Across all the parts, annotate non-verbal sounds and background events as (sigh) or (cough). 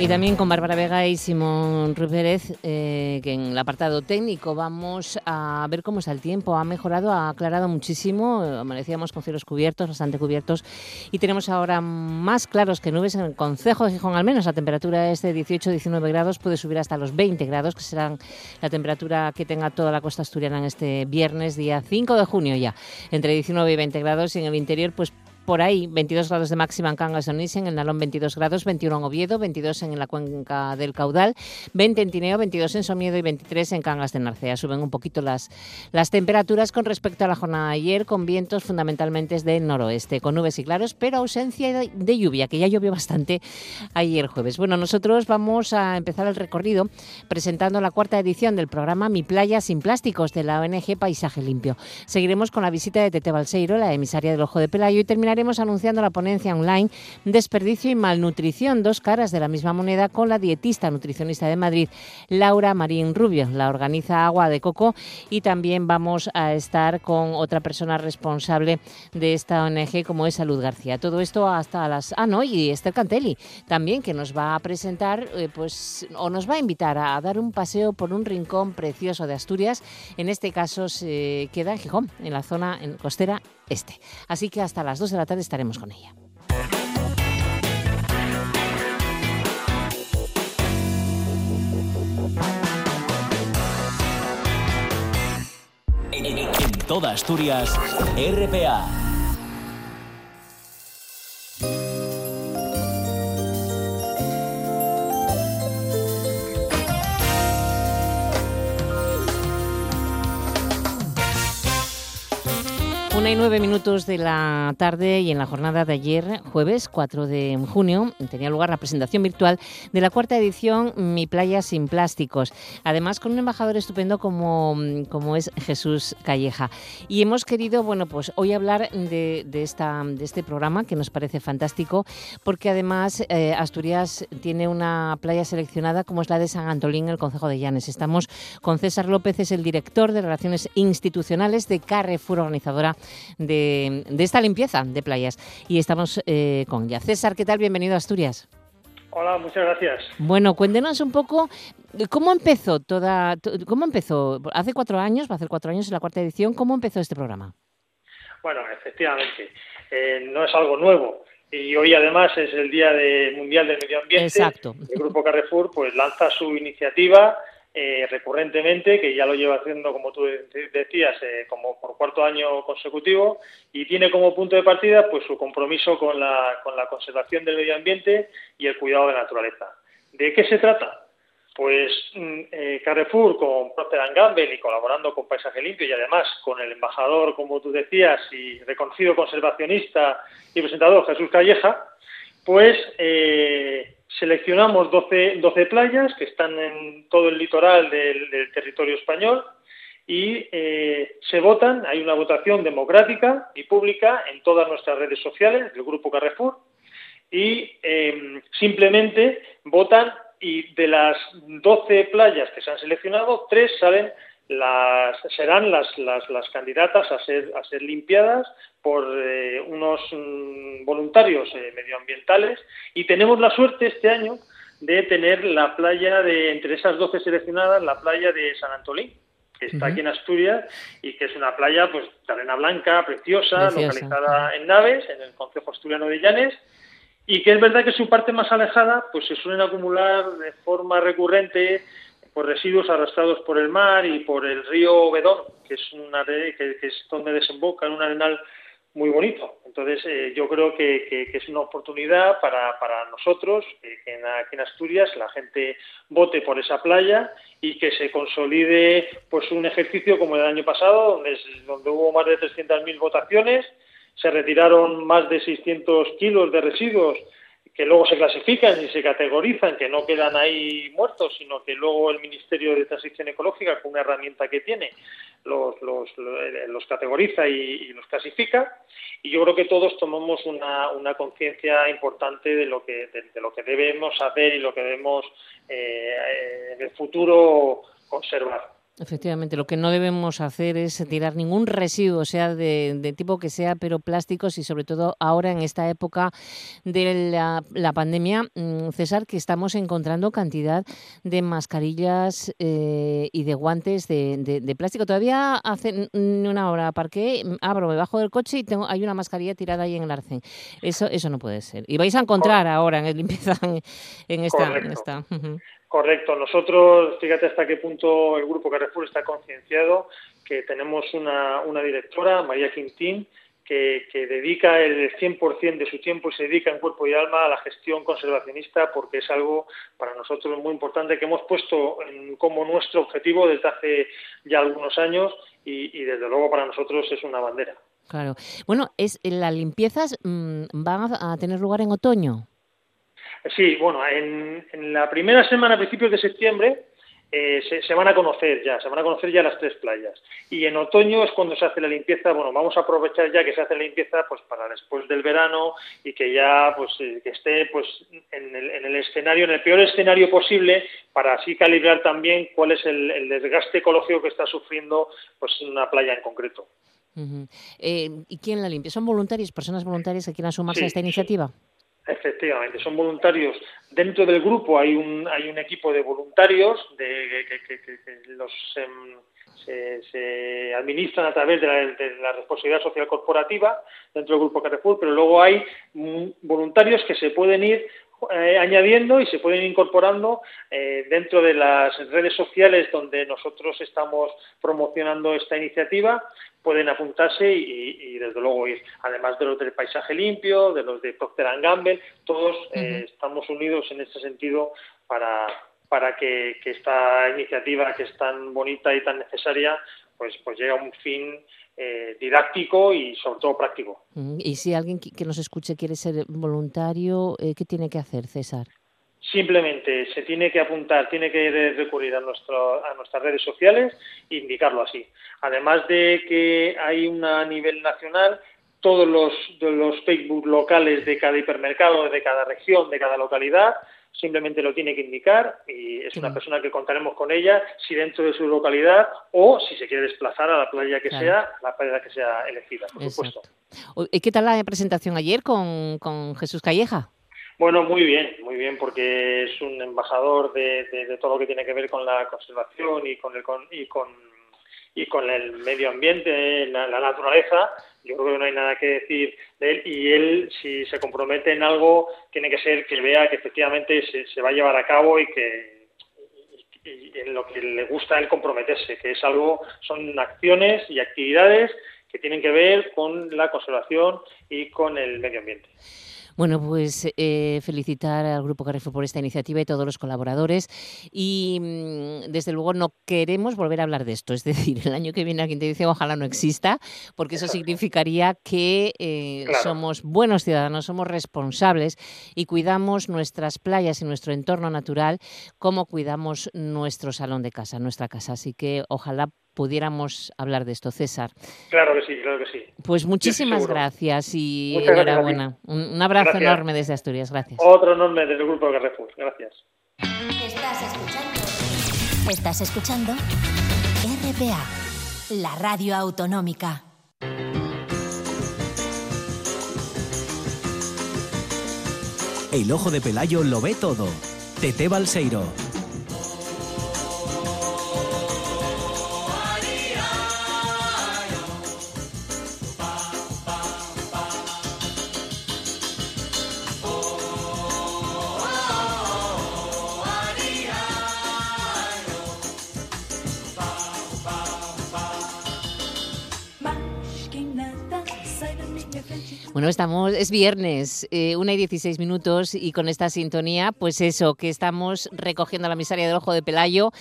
Y también con Bárbara Vega y Simón Rupérez, eh, que en el apartado técnico vamos a ver cómo está el tiempo. Ha mejorado, ha aclarado muchísimo. Amanecíamos con cielos cubiertos, bastante cubiertos. Y tenemos ahora más claros que nubes en el Concejo de Gijón, al menos. La temperatura es de 18-19 grados, puede subir hasta los 20 grados, que serán la temperatura que tenga toda la costa asturiana en este viernes, día 5 de junio ya. Entre 19 y 20 grados. Y en el interior, pues por ahí 22 grados de máxima en Cangas de en el Nalón 22 grados, 21 en Oviedo, 22 en la cuenca del Caudal, 20 en Tineo, 22 en Somiedo y 23 en Cangas de Narcea. Suben un poquito las, las temperaturas con respecto a la jornada de ayer, con vientos fundamentalmente del noroeste, con nubes y claros, pero ausencia de, de lluvia, que ya llovió bastante ayer jueves. Bueno, nosotros vamos a empezar el recorrido presentando la cuarta edición del programa Mi Playa sin Plásticos de la ONG Paisaje Limpio. Seguiremos con la visita de Tete Balseiro, la emisaria del Ojo de Pelayo, y terminaremos estaremos anunciando la ponencia online Desperdicio y Malnutrición, dos caras de la misma moneda, con la dietista nutricionista de Madrid, Laura Marín Rubio. La organiza Agua de Coco y también vamos a estar con otra persona responsable de esta ONG, como es Salud García. Todo esto hasta las... Ah, no, y Esther Cantelli también, que nos va a presentar, eh, pues, o nos va a invitar a dar un paseo por un rincón precioso de Asturias. En este caso se queda en Gijón, en la zona en costera este. Así que hasta las 2 de la tarde estaremos con ella. En toda Asturias, RPA. Una y nueve minutos de la tarde y en la jornada de ayer, jueves 4 de junio, tenía lugar la presentación virtual de la cuarta edición Mi Playa sin Plásticos. Además, con un embajador estupendo como, como es Jesús Calleja. Y hemos querido, bueno, pues hoy hablar de, de esta, de este programa que nos parece fantástico, porque además eh, Asturias tiene una playa seleccionada como es la de San Antolín, en el Concejo de Llanes. Estamos con César López, es el director de Relaciones Institucionales de Carrefour, organizadora de, de esta limpieza de playas. Y estamos eh, con ya. César, ¿qué tal? Bienvenido a Asturias. Hola, muchas gracias. Bueno, cuéntenos un poco cómo empezó toda, cómo empezó, hace cuatro años, va a hacer cuatro años en la cuarta edición, ¿cómo empezó este programa? Bueno, efectivamente, eh, no es algo nuevo. Y hoy además es el Día de Mundial del Medio Ambiente. Exacto. El Grupo Carrefour pues lanza su iniciativa eh, recurrentemente, que ya lo lleva haciendo, como tú decías, eh, como por cuarto año consecutivo, y tiene como punto de partida pues su compromiso con la, con la conservación del medio ambiente y el cuidado de la naturaleza. ¿De qué se trata? Pues mm, eh, Carrefour con Procter Gamble y colaborando con Paisaje Limpio y además con el embajador, como tú decías, y reconocido conservacionista y presentador Jesús Calleja, pues seleccionamos 12, 12, playas que están en todo el litoral del, territorio español y eh, se votan, hay una votación democrática y pública en todas nuestras redes sociales del Grupo Carrefour y eh, simplemente votan y de las 12 playas que se han seleccionado, tres salen las, serán las, las, las candidatas a ser, a ser limpiadas por eh, unos mm, voluntarios eh, medioambientales y tenemos la suerte este año de tener la playa de, entre esas 12 seleccionadas, la playa de San Antolín, que está uh -huh. aquí en Asturias y que es una playa pues de arena blanca, preciosa, preciosa. localizada en Naves, en el Concejo Asturiano de Llanes, y que es verdad que su parte más alejada pues se suelen acumular de forma recurrente por residuos arrastrados por el mar y por el río Bedón, que es, una que, donde desemboca en un arenal muy bonito. Entonces, eh, yo creo que, es una oportunidad para, nosotros, que, en, aquí en Asturias la gente vote por esa playa y que se consolide pues un ejercicio como el año pasado, donde hubo más de 300.000 votaciones, se retiraron más de 600 kilos de residuos que luego se clasifican y se categorizan, que no quedan ahí muertos, sino que luego el Ministerio de Transición Ecológica, con una herramienta que tiene, los, categoriza y, los clasifica. Y yo creo que todos tomamos una, conciencia importante de lo, que, de, lo que debemos hacer y lo que debemos eh, en el futuro conservar. Efectivamente, lo que no debemos hacer es tirar ningún residuo, sea de, tipo que sea, pero plásticos y sobre todo ahora en esta época de la, pandemia, mm, César, que estamos encontrando cantidad de mascarillas eh, y de guantes de, plástico. Todavía hace una hora parqué, abro, me bajo del coche y tengo, hay una mascarilla tirada ahí en el arcén. Eso, eso no puede ser. Y vais a encontrar ahora en el limpieza en, esta... En esta. Correcto. Nosotros, fíjate hasta qué punto el Grupo Carrefour está concienciado que tenemos una, una directora, María Quintín, que, dedica el 100% de su tiempo y se dedica en cuerpo y alma a la gestión conservacionista porque es algo para nosotros muy importante que hemos puesto como nuestro objetivo desde hace ya algunos años y, desde luego para nosotros es una bandera. Claro. Bueno, es las limpiezas mm, van a tener lugar en otoño. Sí, bueno, en, la primera semana, a principios de septiembre, eh, se, van a conocer ya, se van a conocer ya las tres playas. Y en otoño es cuando se hace la limpieza. Bueno, vamos a aprovechar ya que se hace la limpieza, pues para después del verano y que ya, pues, eh, que esté, pues, en el, escenario, en el peor escenario posible, para así calibrar también cuál es el, desgaste ecológico que está sufriendo, pues, una playa en concreto. Eh, ¿Y quién la limpia? ¿Son voluntarios, personas voluntarias que quieran sumarse a esta iniciativa? Efectivamente, son voluntarios. Dentro del grupo hay un, hay un equipo de voluntarios de, que, los em, se, administran a través de la, responsabilidad social corporativa dentro del grupo Carrefour, pero luego hay voluntarios que se pueden ir eh, añadiendo y se pueden incorporando eh, dentro de las redes sociales donde nosotros estamos promocionando esta iniciativa pueden apuntarse y, desde luego ir. Además de los del paisaje limpio, de los de Procter Gamble, todos eh, estamos unidos en este sentido para, para que, esta iniciativa que es tan bonita y tan necesaria pues, pues llegue a un fin eh, didáctico y sobre todo práctico. Y si alguien que nos escuche quiere ser voluntario, eh, ¿qué tiene que hacer, César? Simplemente se tiene que apuntar, tiene que recurrir a, nuestro, a nuestras redes sociales e indicarlo así. Además de que hay una a nivel nacional, todos los, los Facebook locales de cada hipermercado, de cada región, de cada localidad, simplemente lo tiene que indicar y es una persona que contaremos con ella si dentro de su localidad o si se quiere desplazar a la playa que sea, la playa que sea elegida, por supuesto. ¿Y qué tal la presentación ayer con, con Jesús Calleja? Bueno, muy bien, muy bien, porque es un embajador de, de, todo lo que tiene que ver con la conservación y con el y con y con el medio ambiente, la, la, naturaleza. Yo creo que no hay nada que decir de él y él, si se compromete en algo, tiene que ser que vea que efectivamente se, va a llevar a cabo y que en lo que le gusta a él comprometerse, que es algo, son acciones y actividades que tienen que ver con la conservación y con el medio ambiente. Bueno, pues eh, felicitar al Grupo Carrefour por esta iniciativa y todos los colaboradores. Y mm, desde luego no queremos volver a hablar de esto. Es (laughs) decir, el año que viene alguien te dice ojalá no exista, porque eso significaría que eh, somos buenos ciudadanos, somos responsables y cuidamos nuestras playas y nuestro entorno natural como cuidamos nuestro salón de casa, nuestra casa. Así que ojalá pudiéramos hablar de esto, César. Claro que sí, claro que sí. Pues muchísimas gracias y enhorabuena. Un, abrazo enorme desde Asturias, gracias. Otro enorme desde el Grupo Carrefour, gracias. Estás escuchando. Estás escuchando RPA, la radio autonómica. El ojo de Pelayo lo ve todo. Tete Balseiro. Bueno, estamos, es viernes, eh, una y 16 minutos y con esta sintonía, pues eso, que estamos recogiendo la miseria del ojo de Pelayo,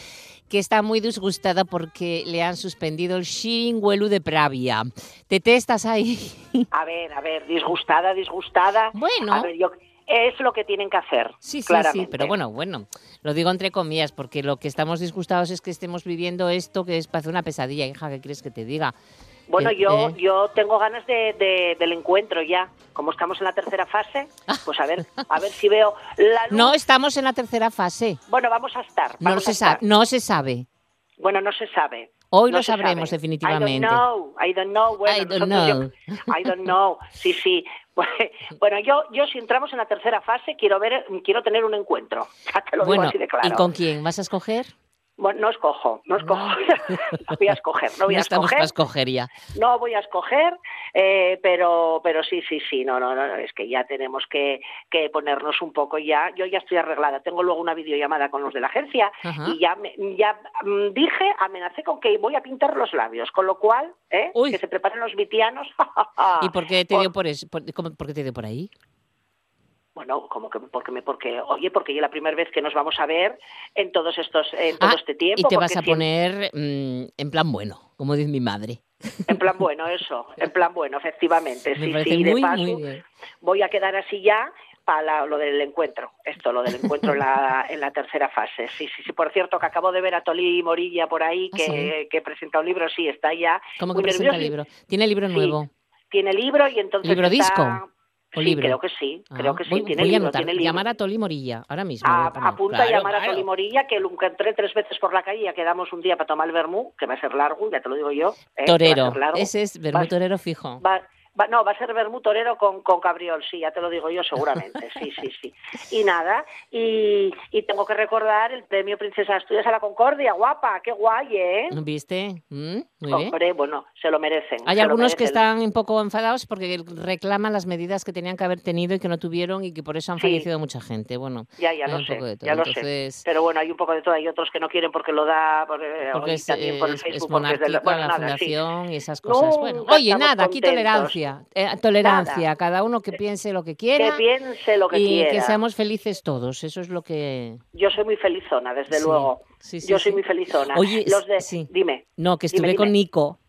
que está muy disgustada porque le han suspendido el Xingüelu de Pravia. ¿Te estás ahí? (laughs) A ver, a ver, disgustada, disgustada. Bueno. A ver, yo, es lo que tienen que hacer. Sí, sí, claramente. sí, pero bueno, bueno, lo digo entre comillas, porque lo que estamos disgustados es que estemos viviendo esto que es parece una pesadilla, hija, ¿qué quieres que te diga? Bueno, Eh, yo, eh. yo tengo ganas de, de- del encuentro ya. Como estamos en la tercera fase, pues a ver, a ver si veo la luz. (laughs) No estamos en la tercera fase. Bueno, vamos a estar. No se a estar. no se sabe. Bueno, no se sabe. Hoy No lo sabremos sabe. definitivamente. I don't know, I don't know. Bueno, I don't nosotros yo- I don't know. Sí, sí. (laughs) Bueno, yo, yo si entramos en la tercera fase quiero ver, quiero tener un encuentro. (laughs) Ya te lo digo Bueno, así de claro. ¿y con quién? ¿Vas a escoger? Bueno, no escojo, no escojo. (laughs) No voy a escoger, no voy a estamos escoger. para escoger ya. No voy a escoger, eh, pero, pero sí, sí, sí, no, no, no, es que ya tenemos que, que ponernos un poco ya. Yo ya estoy arreglada, tengo luego una videollamada con los de la agencia Ajá. y ya, me- ya mm, dije, amenacé con que voy a pintar los labios, con lo cual, ¿eh? Que se preparen los vitianos. (laughs) ¿Y por qué te dio por? ¿Por, cómo- por qué te dio por ahí? Bueno, como que porque me, porque oye, porque ya la primera vez que nos vamos a ver en todos estos, en todo Ah, este tiempo. y te vas a poner mm, en plan bueno, como dice mi madre. En plan bueno, eso, en plan bueno, efectivamente. (laughs) Me sí, sí, de paso, muy bien. voy a quedar así ya para lo del encuentro, esto, lo del encuentro en la, (laughs) en la tercera fase. Sí, sí, sí. Por cierto, que acabo de ver a Tolí Morilla por ahí, ¿Ah, que, que presenta un libro, sí, está ya. ¿Cómo que muy presenta el libro? ¿Tiene libro Sí. nuevo? Tiene libro y entonces. ¿Libro está- disco o sí, libro? creo que sí, creo Ah, que sí, voy, tiene voy a libro, anotar, tiene libro. llamar a Toli Morilla, ahora mismo. A, a poner. apunta Claro, a llamar a. Toli Morilla, que lo encontré tres veces por la calle y ya quedamos un día para tomar el vermú, que va a ser largo, ya te lo digo yo. ¿eh? a Torero, ese es vermú torero fijo. Va, va- no, va a ser vermú torero con, con cabriol, sí, ya te lo digo yo seguramente, (laughs) sí, sí, sí. Y nada, y, y tengo que recordar el premio Princesa Asturias a la Concordia, guapa, qué guay, ¿eh? ¿Viste? Mm, Muy bien. Hombre, bueno, se lo merecen. Hay algunos que están un poco enfadados porque reclaman las medidas que tenían que haber tenido y que no tuvieron y que por eso han Sí. fallecido mucha gente. Bueno, Ya, ya lo sé, ya lo sé. Pero bueno, hay un poco de todo. Hay otros que no quieren porque lo da por, eh, porque es, también por el es- Facebook. es porque es del- monárquica bueno, la nada, sí. fundación y esas cosas. bueno, oye, nada, aquí contentos. Tolerancia. eh, tolerancia, cada uno que piense lo que Que quiera piense lo que y quiera. que seamos felices todos. Eso es lo que... Yo soy muy felizona, desde Sí, luego. sí, sí, Yo soy muy felizona. Oye, Los de... Dime. No, que Dime, estuve con. Nico.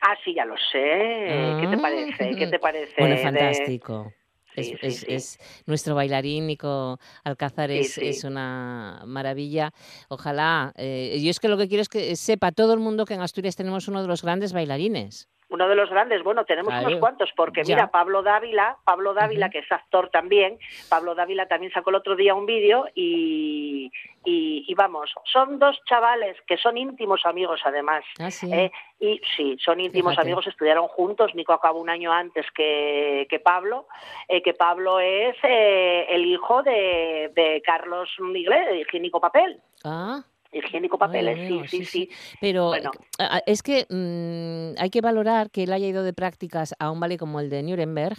Ah, sí, ya lo sé. ¿Qué te Ah. parece? ¿Qué te parece? Bueno, de- fantástico. Es, Sí, sí, es- sí. es- nuestro bailarín Nico Alcázar es una maravilla. Ojalá. eh, yo es que lo que quiero es que sepa todo el mundo que en Asturias tenemos uno de los grandes bailarines. Uno de los grandes, bueno, tenemos unos cuantos, porque Ya. mira, Pablo Dávila, Pablo Dávila, que es actor también, Pablo Dávila también sacó el otro día un vídeo y, y, y vamos, son dos chavales que son íntimos amigos además. Ah, sí. ¿eh? Y sí, son íntimos Fíjate. amigos, estudiaron juntos, Nico acabó un año antes que, que Pablo, eh, que Pablo es eh, el hijo de, de Carlos Miguel, de Higiénico Papel. Ah, Higiénico Papeles, sí, sí, sí. Pero Bueno. a- es que mm, hay que valorar que él haya ido de prácticas a un ballet como el de Nuremberg,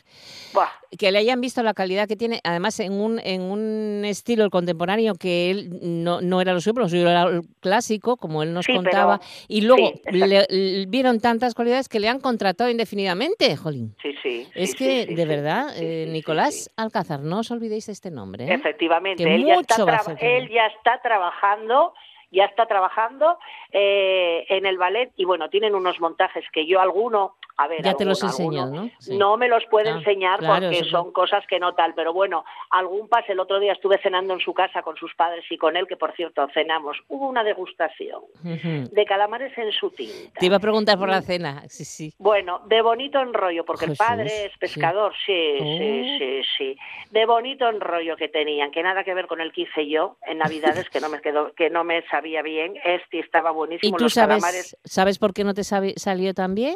Buah, que le hayan visto la calidad que tiene, además en un, en un estilo el contemporáneo que él no, no era lo suyo, pero lo suyo era el clásico, como él nos Sí, pero- contaba, y luego sí, le- le vieron tantas cualidades que le han contratado indefinidamente, Jolín. sí, sí. Es que, de verdad, eh, Nicolás. Alcázar, no os olvidéis de este nombre. ¿eh? Efectivamente, él ya, está él ya está trabajando, ya está trabajando eh, en el ballet. Y bueno, tienen unos montajes que yo alguno, a ver, Ya te los alguno, ¿no? Sí. No me los puede Ah, enseñar claro, porque son cosas que no tal, pero bueno, algún pase el otro día estuve cenando en su casa con sus padres y con él, que por cierto cenamos, hubo una degustación de calamares en su tinta. Te iba a preguntar por la cena, sí, sí. Bueno, de bonito enrollo, porque Jesús, el padre es pescador, sí, sí, Oh. sí, sí. De bonito enrollo que tenían, que nada que ver con el que hice yo en Navidades, que no me quedó, que no me sabía bien. Este estaba ¿Y buenísimo. tú los sabes, calamares. sabes por qué no te salió tan bien?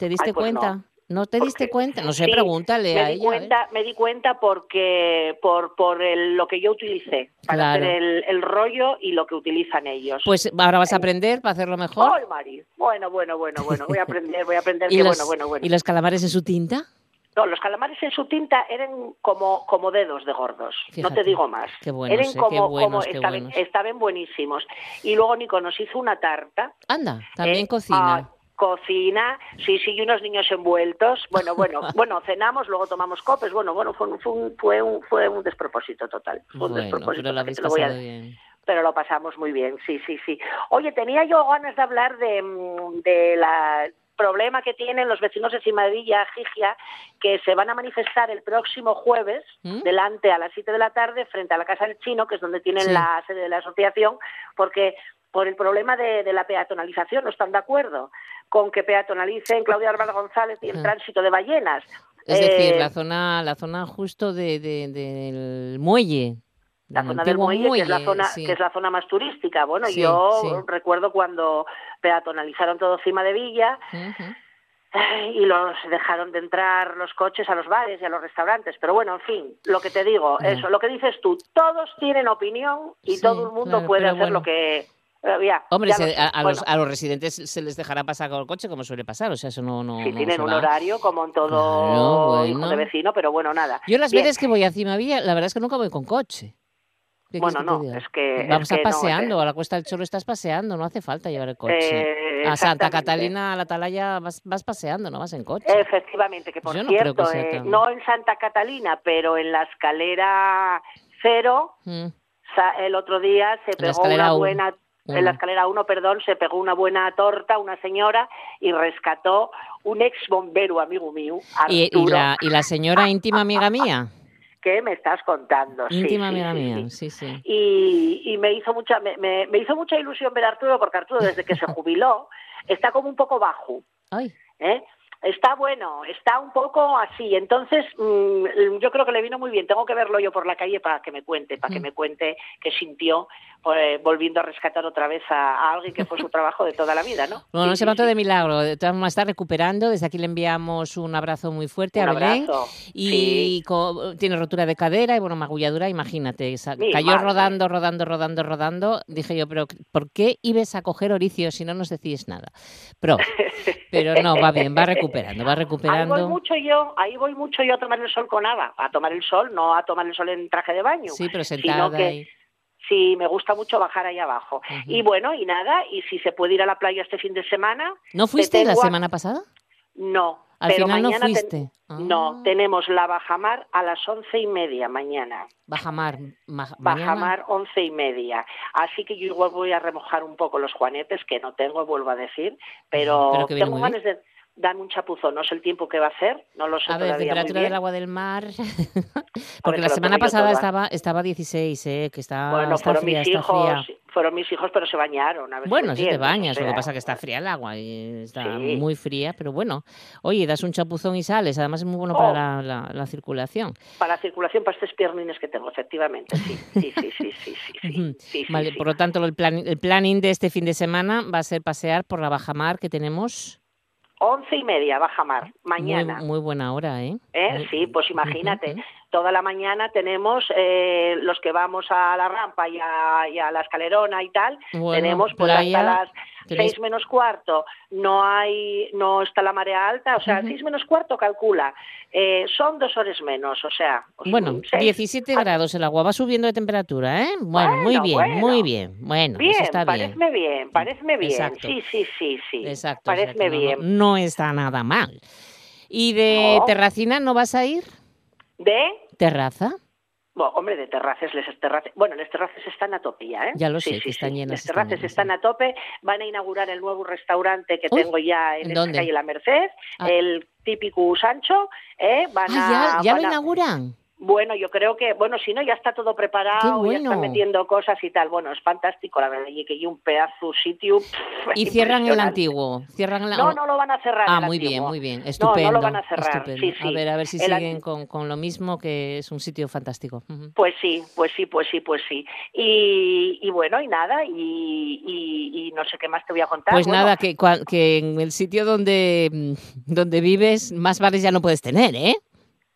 ¿Te diste Ay, pues cuenta? ¿No te ¿Por diste cuenta? No sé, Sí, pregúntale me a di ella. ¿eh? me di cuenta porque por por el- lo que yo utilicé para Claro. hacer el, el rollo y lo que utilizan ellos. Pues ahora vas a aprender para hacerlo mejor. Ay, Mari. Bueno, bueno, bueno, bueno. Voy a aprender, voy a aprender (laughs) ¿Y que los, bueno, bueno, bueno. ¿Y los calamares en su tinta? No, los calamares en su tinta eran como, como dedos de gordos, no te digo más. qué buenos, eran eh, qué como, buenos, como qué estaban, buenos. estaban buenísimos. Y luego Nico nos hizo una tarta. Anda, también eh, cocina. ah, cocina, sí, sí, y unos niños envueltos. Bueno, bueno, (laughs) bueno, cenamos, luego tomamos copes. Bueno, bueno, fue un, fue un, fue un, fue un despropósito total. Fue un bueno, despropósito, pero lo porque habéis te lo voy a pasado decir bien. pero lo pasamos muy bien, sí, sí, sí. Oye, tenía yo ganas de hablar de, mm, de la problema que tienen los vecinos de Cimadilla, Gigia, que se van a manifestar el próximo jueves ¿Mm? delante a las 7 de la tarde frente a la Casa del Chino, que es donde tienen Sí. la sede de la asociación, porque por el problema de, de la peatonalización no están de acuerdo con que peatonalicen Claudia (laughs) Álvaro González y el tránsito de ballenas. Es decir, Eh, la zona, la zona justo de, de- del muelle. la del zona del muelle, que es la zona sí. que es la zona más turística. Bueno, Sí, yo sí. recuerdo cuando peatonalizaron todo Cima de Villa eh, y los dejaron de entrar los coches a los bares y a los restaurantes. Pero bueno, en fin, lo que te digo, eso, lo que dices tú, todos tienen opinión y Sí, todo el mundo claro, puede hacer bueno. lo que ya, Hombre, ya se- a, los, a los residentes se les dejará pasar con el coche, como suele pasar. O sea, eso no. no no tienen un horario como en todo Claro, hijo bueno. de vecino, pero bueno, nada. Yo las Bien. veces que voy a Cimavilla, la verdad es que nunca voy con coche. ¿Qué quieres Bueno, no, es que- Vamos es no, paseando, a la Cuesta del Cholo estás paseando, no hace falta llevar el coche. Eh, a Santa. Catalina, a la Atalaya, vas, vas paseando, no vas en coche. Efectivamente, que por Yo no creo cierto, que sea eh, tan- no en Santa Catalina, pero en la escalera cero, Mm. el otro día se la pegó una buena. En la escalera 1, perdón, se pegó una buena torta una señora y rescató un ex bombero amigo mío, Y, y la, y la señora íntima amiga mía. (laughs) que me estás contando. Íntima sí, amiga sí, mía, sí. sí, sí. Y, y me hizo mucha me, me- me hizo mucha ilusión ver a Arturo porque Arturo desde que se (laughs) jubiló está como un poco bajo Ay, ¿eh? Está bueno, está un poco así. Entonces, mm, yo creo que le vino muy bien. Tengo que verlo yo por la calle para que me cuente, para que me cuente qué sintió eh, volviendo a rescatar otra vez a, a alguien que fue su trabajo de toda la vida, ¿no? bueno, no se mató de milagro. Todas formas, está recuperando. Desde aquí le enviamos un abrazo muy fuerte Un a Belén. abrazo. Y Sí. tiene rotura de cadera y bueno, magulladura, imagínate. Mi cayó madre. rodando, rodando, rodando, rodando. Dije yo, pero ¿por qué ibas a coger oricio si no nos decís nada? Pero, (laughs) pero no, va bien, va recuperando, va Ahí voy recuperando. mucho yo, ahí voy mucho yo a tomar el sol con Ava, a tomar el sol, no a tomar el sol en traje de baño. Sí, pero sino sentada que ahí. sí, me gusta mucho bajar ahí abajo. Y bueno, y nada, y si se puede ir a la playa este fin de semana, ¿No fuiste la a- semana pasada? no. Al pero final no ten- fuiste. No, Ah. tenemos la bajamar a las once y media mañana. Bajamar. ma- mañana. Bajamar once y media. Así que yo igual voy a remojar un poco los juanetes, que no tengo, vuelvo a decir, pero, tengo ganas de darme un chapuzón. No sé el tiempo que va a hacer, no lo sé A ver, todavía muy temperatura bien. del agua del mar. (laughs) Porque que la semana pasada estaba, estaba 16, ¿eh? Que está, Bueno, está fueron fría, mis está hijos, fría. fueron mis hijos, pero se bañaron. A ver Bueno, si te bañas, o lo que sea, pasa es que está fría el agua y está Sí. muy fría, pero bueno, oye, das un chapuzón y sales, además es muy bueno Oh. para la, la- la circulación. Para la circulación, para estos piernines que tengo, efectivamente, sí, sí, sí, sí, sí, sí, vale, por lo tanto, el, plan, el planning de este fin de semana va a ser pasear por la bajamar que tenemos. Once y media, bajamar, mañana. Muy, muy buena hora, ¿eh? ¿Eh? Sí, pues imagínate. Toda la mañana tenemos eh, los que vamos a la rampa y a, y a la escalerona y tal, Bueno, tenemos pues playa, hasta las seis menos cuarto, no hay, no está la marea alta, o sea, Ujú. seis menos cuarto calcula, eh, son dos horas menos, o sea, Bueno, seis. 17 Ah, grados el agua, va subiendo de temperatura, ¿eh? Bueno, muy bien, bueno. muy bien. Bueno, Bien, eso está bien. pareceme bien, pareceme bien, Exacto. sí, sí, sí, sí, Exacto. o sea no- bien. No, no está nada mal. ¿Y de No. terracina no vas a ir? ¿De? ¿Terraza? Bueno, hombre, de terraces, les terraces. Bueno, las terraces están a tope ya, ¿eh? Ya lo sé, sí, que están sí. llenas, están terraces llenas, están a tope. Van a inaugurar el nuevo restaurante que Uy, tengo ya en, ¿en esta calle La Merced, Ah. el típico Sancho. ¿eh? Van Ah, a, ya, ya van lo a- inauguran. Bueno, yo creo que, bueno, si no, ya está todo preparado, ya están metiendo cosas y tal. Bueno, es fantástico, la verdad, y que hay un pedazo sitio. pff, Y cierran el antiguo. Cierran la... No, no lo van a cerrar. Ah, muy bien, muy bien. No, Estupendo. no lo van a cerrar. Sí, sí. A ver, a ver si El siguen con, con lo mismo, que es un sitio fantástico. Pues sí, pues sí, pues sí, pues sí. Y, y bueno, y nada, y, y- y no sé qué más te voy a contar. Pues Bueno, nada, que, que en el sitio donde, donde vives, más bares ya no puedes tener, ¿eh?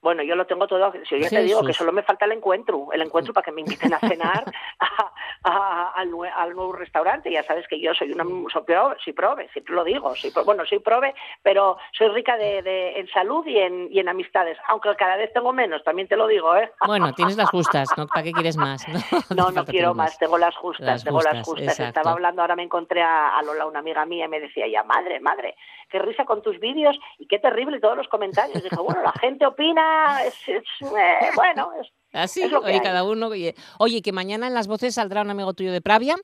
Bueno, yo lo tengo todo. Si yo te digo que solo me falta el encuentro, el encuentro para que me inviten a cenar (laughs) a- a- al, nue- al nuevo restaurante. Ya sabes que yo soy una soy prove, soy prove, siempre lo digo. Soy, bueno, soy prove, pero soy rica de, de- en salud y en, y en amistades. Aunque cada vez tengo menos, también te lo digo, ¿eh? (laughs) Bueno, tienes las justas, ¿no? ¿Para qué quieres más? (laughs) No, No, no quiero más, tengo las justas, Las tengo las justas, exacto. Estaba hablando, ahora me encontré a, Lola, una amiga mía, y me decía ya, madre, madre, qué risa con tus vídeos y qué terrible todos los comentarios. Dije, bueno, la gente opina, es, es, eh, bueno, es, Así, Es lo que oye, hay. cada uno. Oye, oye, que mañana en las voces saldrá un amigo tuyo de Pravia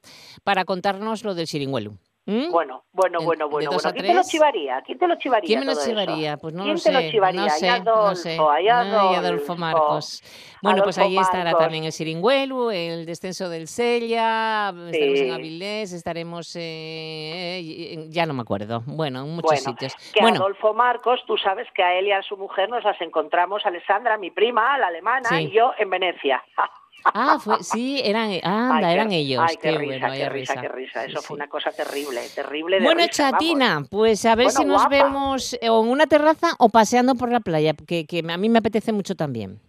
para contarnos lo del Chiringuelu. ¿Mm? Bueno, bueno, En- bueno, bueno, bueno. ¿Quién te lo chivaría? ¿Quién te lo chivaría? ¿Quién me lo eso? chivaría? Pues no ¿Quién lo te sé. lo chivaría? No sé, Adolfo, no sé. ay, Ay, Adolfo Adolfo. Marcos. Bueno, pues Adolfo ahí estará Marcos. también el Siringuelu, el descenso del Sella, estaremos en Sí. Avilés, estaremos eh, eh, ya no me acuerdo. Bueno, en muchos Bueno, sitios. Que Bueno, Adolfo Marcos, tú sabes que a él y a su mujer nos las encontramos, Alessandra, mi prima, la alemana, Sí. y yo en Venecia. (laughs) ah, fue, sí, eran, anda, Ay, qué- eran ellos. Ay, qué, risa, bueno, qué risa, qué risa. Eso sí. fue una cosa terrible, terrible de Bueno, risa, vamos. chatina, pues a ver Bueno, si nos guapa. vemos eh, o en una terraza o paseando por la playa, que, que a mí me apetece mucho también.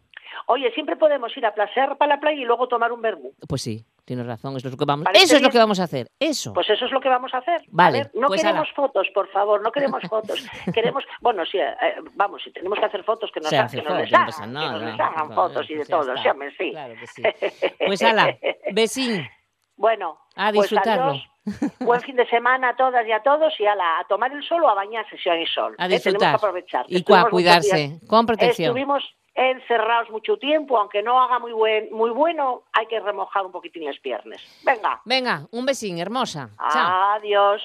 Oye, siempre podemos ir a placer para la playa y luego tomar un vermú. Pues sí, tienes razón, eso es lo que vamos, ¿Parece eso es lo que vamos a hacer, eso. Pues eso es lo que vamos a hacer. Vale, A ver, no pues queremos ala. fotos, por favor, no queremos (laughs) fotos. queremos, bueno, sí, eh, vamos, si tenemos que hacer fotos, que nos, que no hagan, que nos no, hagan no, fotos y de pues todo, sí, hombre, sí. Claro que sí. Pues ala, (laughs) besín. Bueno, A pues disfrutarlo. Buen fin de semana a todas y a todos y ala, a tomar el sol o a bañarse si hay sol. A ¿eh? Tenemos disfrutar. que aprovechar. Y a cuidarse, con protección. Estuvimos encerrados mucho tiempo, aunque no haga muy buen, muy bueno, hay que remojar un poquitín las piernas. Venga, Venga, un besín, hermosa. Chao. adiós.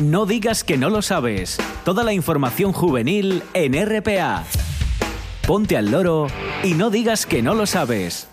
No digas que no lo sabes. Toda la información juvenil en RPA. Ponte al loro y no digas que no lo sabes.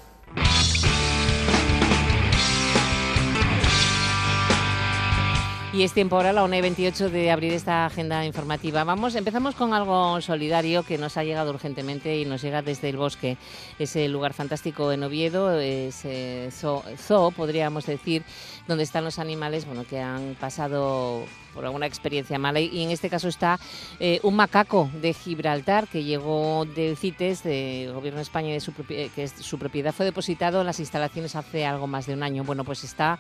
Y es tiempo ahora, la 1 y 28, de abrir esta agenda informativa. Vamos, empezamos con algo solidario que nos ha llegado urgentemente y nos llega desde el bosque. Ese lugar fantástico en Oviedo, ese zoo, zoo, podríamos decir, donde están los animales bueno, que han pasado por alguna experiencia mala. Y en este caso está eh, un macaco de Gibraltar que llegó del CITES, del Gobierno de España, de su propi- que es su propiedad, fue depositado en las instalaciones hace algo más de un año. Bueno, pues está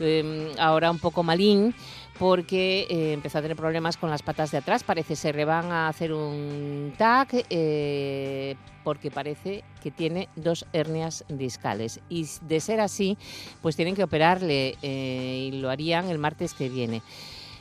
eh, ahora un poco malín porque eh, empezó a tener problemas con las patas de atrás. Parece ser le van a hacer un TAC eh, porque parece que tiene dos hernias discales. Y de ser así, pues tienen que operarle eh, y lo harían el martes que viene.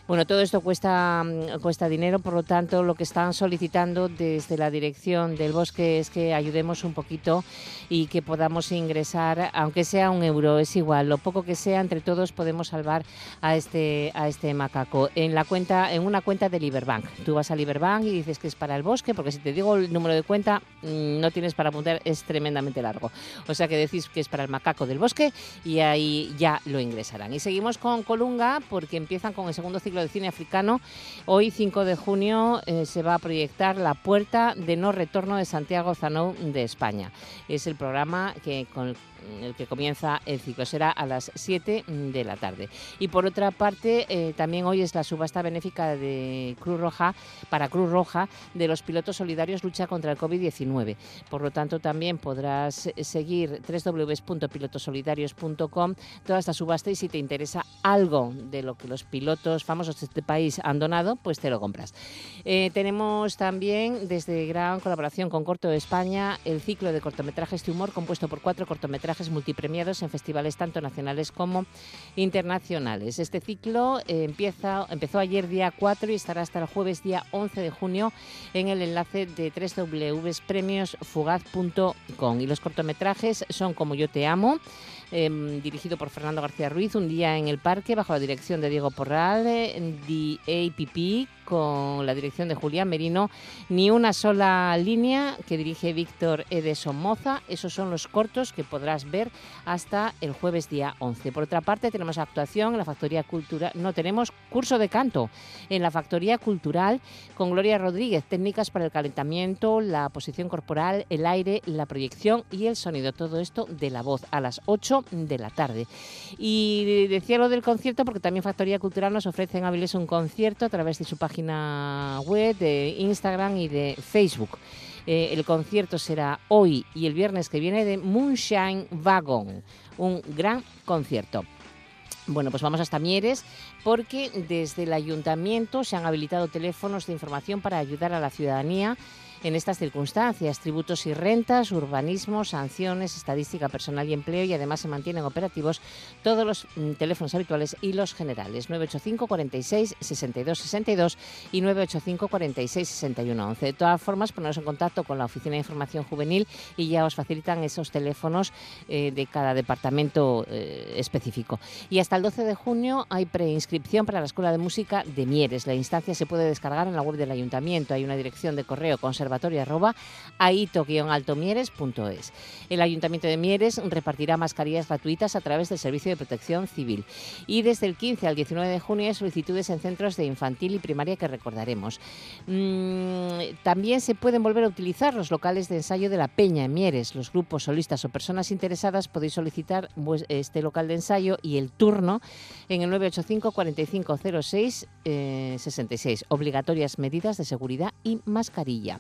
Bueno, todo esto cuesta, mm, cuesta dinero, por lo tanto, lo que están solicitando desde la dirección del bosque es que ayudemos un poquito y que podamos ingresar, aunque sea un euro, es igual, lo poco que sea, entre todos podemos salvar a este, a este macaco. En la cuenta, en una cuenta de Liberbank. Tú vas a Liberbank y dices que es para el bosque, porque si te digo el número de cuenta, mm, no tienes para apuntar, es tremendamente largo. O sea que decís que es para el macaco del bosque y ahí ya lo ingresarán. Y seguimos con Colunga porque empiezan con el segundo ciclo de cine africano. Hoy, 5 de junio, eh, se va a proyectar La Puerta de No Retorno de Santiago Zanou de España. Es el programa que con el que comienza el ciclo. Será a las 7 de la tarde. Y por otra parte, eh, también hoy es la subasta benéfica de Cruz Roja, para Cruz Roja, de los pilotos solidarios lucha contra el COVID-19. Por lo tanto, también podrás eh, seguir www.pilotosolidarios.com toda esta subasta y si te interesa algo de lo que los pilotos famosos de este país han donado, pues te lo compras. Eh, tenemos también desde gran colaboración con Corto de España el ciclo de cortometrajes de humor compuesto por cuatro cortometrajes multipremiados en festivales tanto nacionales como internacionales. Este ciclo eh, empieza, empezó ayer día 4 y estará hasta el jueves día 11 de junio en el enlace de www.premiosfugaz.com. Y los cortometrajes son Como yo te amo, em, dirigido por Fernando García Ruiz, Un día en el parque, bajo la dirección de Diego Porral, eh, The APP, con la dirección de Julián Merino, Ni una sola línea, que dirige Víctor E. Somoza. Esos son los cortos que podrás ver hasta el jueves día 11. Por otra parte, tenemos actuación en la Factoría Cultural, no, tenemos curso de canto en la Factoría Cultural con Gloria Rodríguez, técnicas para el calentamiento, la posición corporal, el aire, la proyección y el sonido. Todo esto de la voz a las 8 de la tarde. Y decía lo del concierto porque también Factoría Cultural nos ofrece en Avilés un concierto a través de su página web, de Instagram y de Facebook. Eh, el concierto será hoy y el viernes que viene de Moonshine Wagon, un gran concierto. Bueno, pues vamos hasta Mieres porque desde el ayuntamiento se han habilitado teléfonos de información para ayudar a la ciudadanía en estas circunstancias, tributos y rentas, urbanismo, sanciones, estadística personal y empleo y además se mantienen operativos todos los mm, teléfonos habituales y los generales 985 46 62 62 y 985 46 61 11. De todas formas, poneros en contacto con la Oficina de Información Juvenil y ya os facilitan esos teléfonos eh, de cada departamento eh, específico. Y hasta el 12 de junio hay preinscripción para la Escuela de Música de Mieres. La instancia se puede descargar en la web del Ayuntamiento. Hay una dirección de correo conservatorio El Ayuntamiento de Mieres repartirá mascarillas gratuitas a través del Servicio de Protección Civil. Y desde el 15 al 19 de junio hay solicitudes en centros de infantil y primaria que recordaremos. Mm, también se pueden volver a utilizar los locales de ensayo de la Peña en Mieres. Los grupos solistas o personas interesadas podéis solicitar este local de ensayo y el turno en el 985 4506 66. Obligatorias medidas de seguridad y mascarilla.